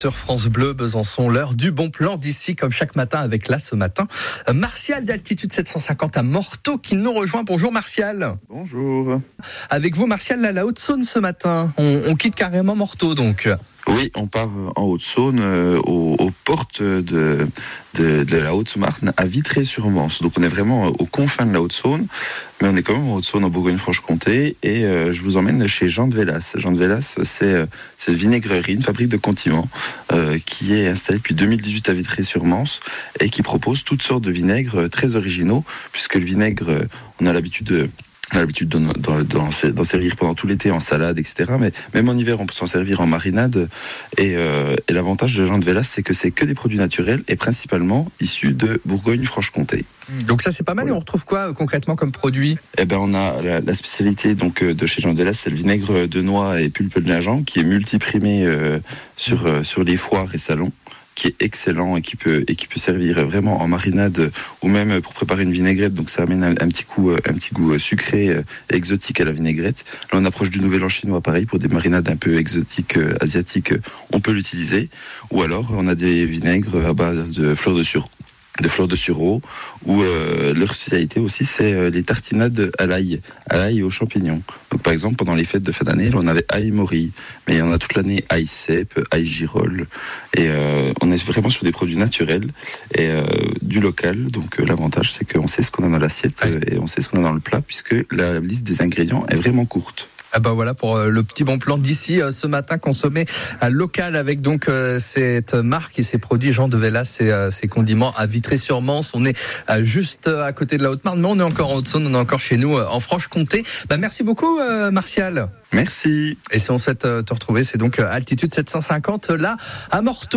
Sur France Bleu, Besançon, l'heure du bon plan d'ici, comme chaque matin avec là ce matin. Martial d'altitude 750 à Morteau qui nous rejoint. Bonjour Martial. Bonjour. Avec vous Martial, là, la Haute-Saône ce matin. On, on quitte carrément Morteau donc. Oui, on part en Haute-Saône, euh, aux, portes de, la Haute-Marne, à Vitré-sur-Mance. Donc on est vraiment aux confins de la Haute-Saône, mais on est quand même en Haute-Saône, en Bourgogne-Franche-Comté. Et euh, je vous emmène chez Jean de Vélas. Jean de Vélas, c'est euh, une vinaigrerie, une fabrique de condiments, euh, qui est installée depuis 2018 à Vitré-sur-Mance et qui propose toutes sortes de vinaigres très originaux, puisque le vinaigre, on a l'habitude de on a l'habitude d'en servir pendant tout l'été en salade, etc. Mais même en hiver, on peut s'en servir en marinade. Et, euh, et l'avantage de Jean de Vélas, c'est que c'est que des produits naturels et principalement issus de Bourgogne-Franche-Comté. Donc ça c'est pas mal. Et on retrouve quoi euh, concrètement comme produit? Eh ben on a la, la spécialité donc euh, de chez Jean de Vélas, c'est le vinaigre de noix et pulpe de gingembre qui est multiprimé euh, sur euh, sur les foires et salons qui est excellent et qui peut et qui peut servir vraiment en marinade ou même pour préparer une vinaigrette. Donc ça amène un, petit coup un petit goût sucré et exotique à la vinaigrette. Là on approche du nouvel an chinois pareil pour des marinades un peu exotiques asiatiques, on peut l'utiliser. Ou alors on a des vinaigres à base de fleurs de sureau de fleurs de sureau, ou euh, leur spécialité aussi, c'est euh, les tartinades à l'ail, à l'ail et aux champignons. Donc par exemple, pendant les fêtes de fin d'année, on avait ail mori, mais il y en a toute l'année ail cèpe, ail girole, et euh, on est vraiment sur des produits naturels et du local. Donc l'avantage, c'est qu'on sait ce qu'on a dans l'assiette et on sait ce qu'on a dans le plat, puisque la liste des ingrédients est vraiment courte. Ah bah voilà pour le petit bon plan d'ici ce matin consommé à local avec donc cette marque et ses produits Jean de Vélas, ses, ses condiments à Vitré-sur-Mance. On est juste à côté de la Haute-Marne, mais on est encore en Haute-Saône, on est encore chez nous en Franche-Comté. Bah merci beaucoup Martial. Merci. Et si on souhaite te retrouver, c'est donc altitude 750 là à Morteau.